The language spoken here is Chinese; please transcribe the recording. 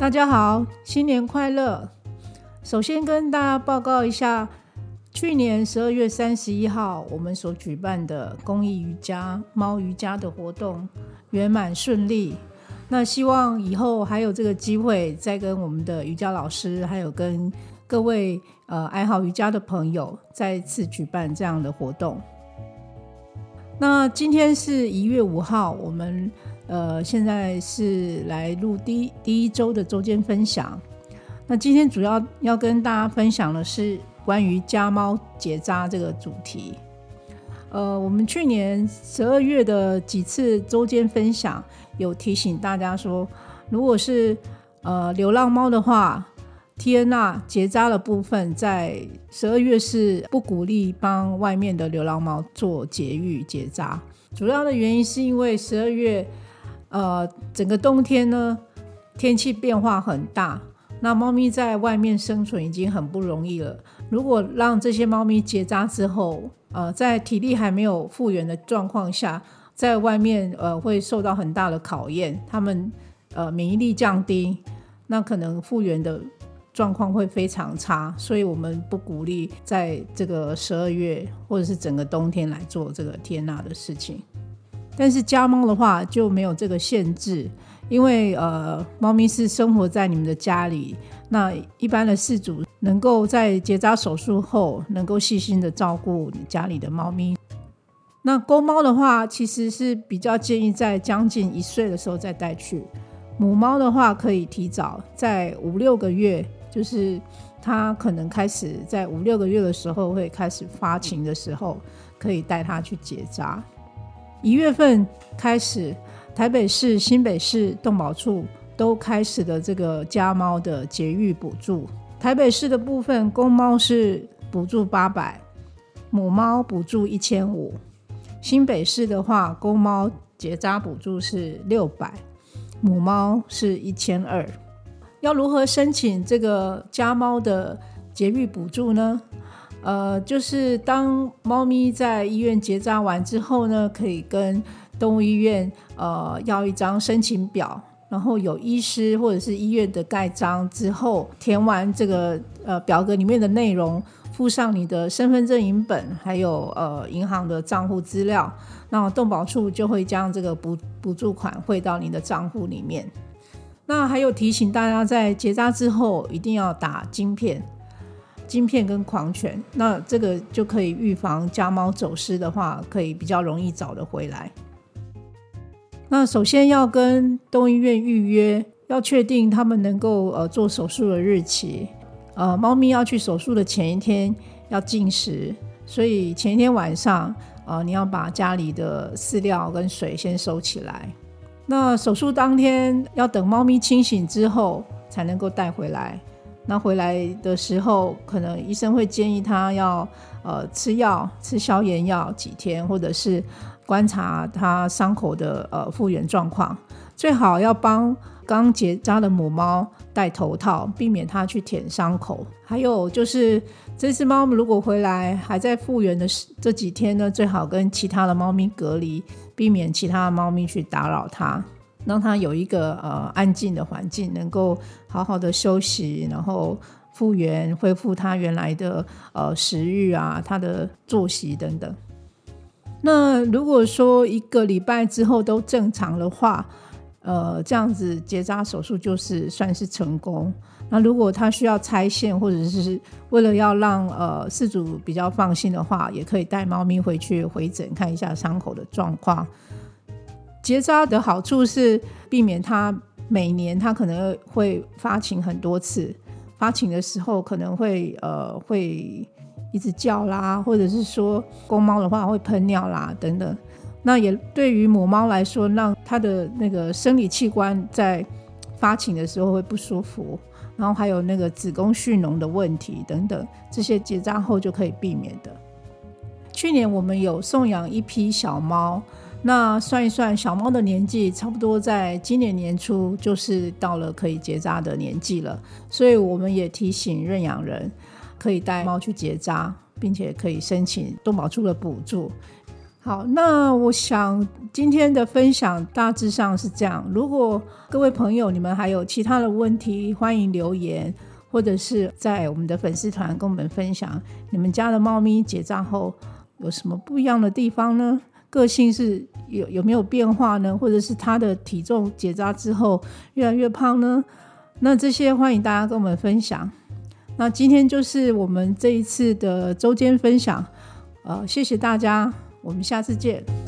大家好，新年快乐！首先跟大家报告一下，去年十二月三十一号我们所举办的公益瑜伽猫瑜伽的活动圆满顺利。那希望以后还有这个机会，再跟我们的瑜伽老师，还有跟各位呃爱好瑜伽的朋友，再次举办这样的活动。那今天是一月五号，我们。呃，现在是来录第第一周的周间分享。那今天主要要跟大家分享的是关于家猫结扎这个主题。呃，我们去年十二月的几次周间分享有提醒大家说，如果是呃流浪猫的话，T N R 结扎的部分在十二月是不鼓励帮外面的流浪猫做节育结扎。主要的原因是因为十二月。呃，整个冬天呢，天气变化很大，那猫咪在外面生存已经很不容易了。如果让这些猫咪结扎之后，呃，在体力还没有复原的状况下，在外面呃会受到很大的考验，它们呃免疫力降低，那可能复原的状况会非常差。所以我们不鼓励在这个十二月或者是整个冬天来做这个天纳的事情。但是家猫的话就没有这个限制，因为呃，猫咪是生活在你们的家里，那一般的饲主能够在结扎手术后，能够细心的照顾你家里的猫咪。那公猫的话，其实是比较建议在将近一岁的时候再带去；母猫的话，可以提早在五六个月，就是它可能开始在五六个月的时候会开始发情的时候，可以带它去结扎。一月份开始，台北市、新北市动保处都开始了这个家猫的节育补助。台北市的部分，公猫是补助八百，母猫补助一千五；新北市的话，公猫结扎补助是六百，母猫是一千二。要如何申请这个家猫的节育补助呢？呃，就是当猫咪在医院结扎完之后呢，可以跟动物医院呃要一张申请表，然后有医师或者是医院的盖章之后，填完这个呃表格里面的内容，附上你的身份证影本，还有呃银行的账户资料，那动保处就会将这个补补助款汇到你的账户里面。那还有提醒大家，在结扎之后一定要打晶片。晶片跟狂犬，那这个就可以预防家猫走失的话，可以比较容易找得回来。那首先要跟动医院预约，要确定他们能够呃做手术的日期。呃，猫咪要去手术的前一天要进食，所以前一天晚上呃你要把家里的饲料跟水先收起来。那手术当天要等猫咪清醒之后才能够带回来。那回来的时候，可能医生会建议他要呃吃药，吃消炎药几天，或者是观察他伤口的呃复原状况。最好要帮刚结扎的母猫戴头套，避免它去舔伤口。还有就是这只猫如果回来还在复原的这几天呢，最好跟其他的猫咪隔离，避免其他的猫咪去打扰它。让它有一个呃安静的环境，能够好好的休息，然后复原、恢复它原来的呃食欲啊，它的作息等等。那如果说一个礼拜之后都正常的话，呃，这样子结扎手术就是算是成功。那如果它需要拆线，或者是为了要让呃饲主比较放心的话，也可以带猫咪回去回诊看一下伤口的状况。结扎的好处是避免它每年它可能会发情很多次，发情的时候可能会呃会一直叫啦，或者是说公猫的话会喷尿啦等等。那也对于母猫来说，让它的那个生理器官在发情的时候会不舒服，然后还有那个子宫蓄脓的问题等等，这些结扎后就可以避免的。去年我们有送养一批小猫。那算一算，小猫的年纪差不多在今年年初就是到了可以结扎的年纪了，所以我们也提醒认养人可以带猫去结扎，并且可以申请动保处的补助。好，那我想今天的分享大致上是这样。如果各位朋友你们还有其他的问题，欢迎留言，或者是在我们的粉丝团跟我们分享你们家的猫咪结扎后有什么不一样的地方呢？个性是有有没有变化呢？或者是他的体重结扎之后越来越胖呢？那这些欢迎大家跟我们分享。那今天就是我们这一次的周间分享，呃，谢谢大家。我们下次见。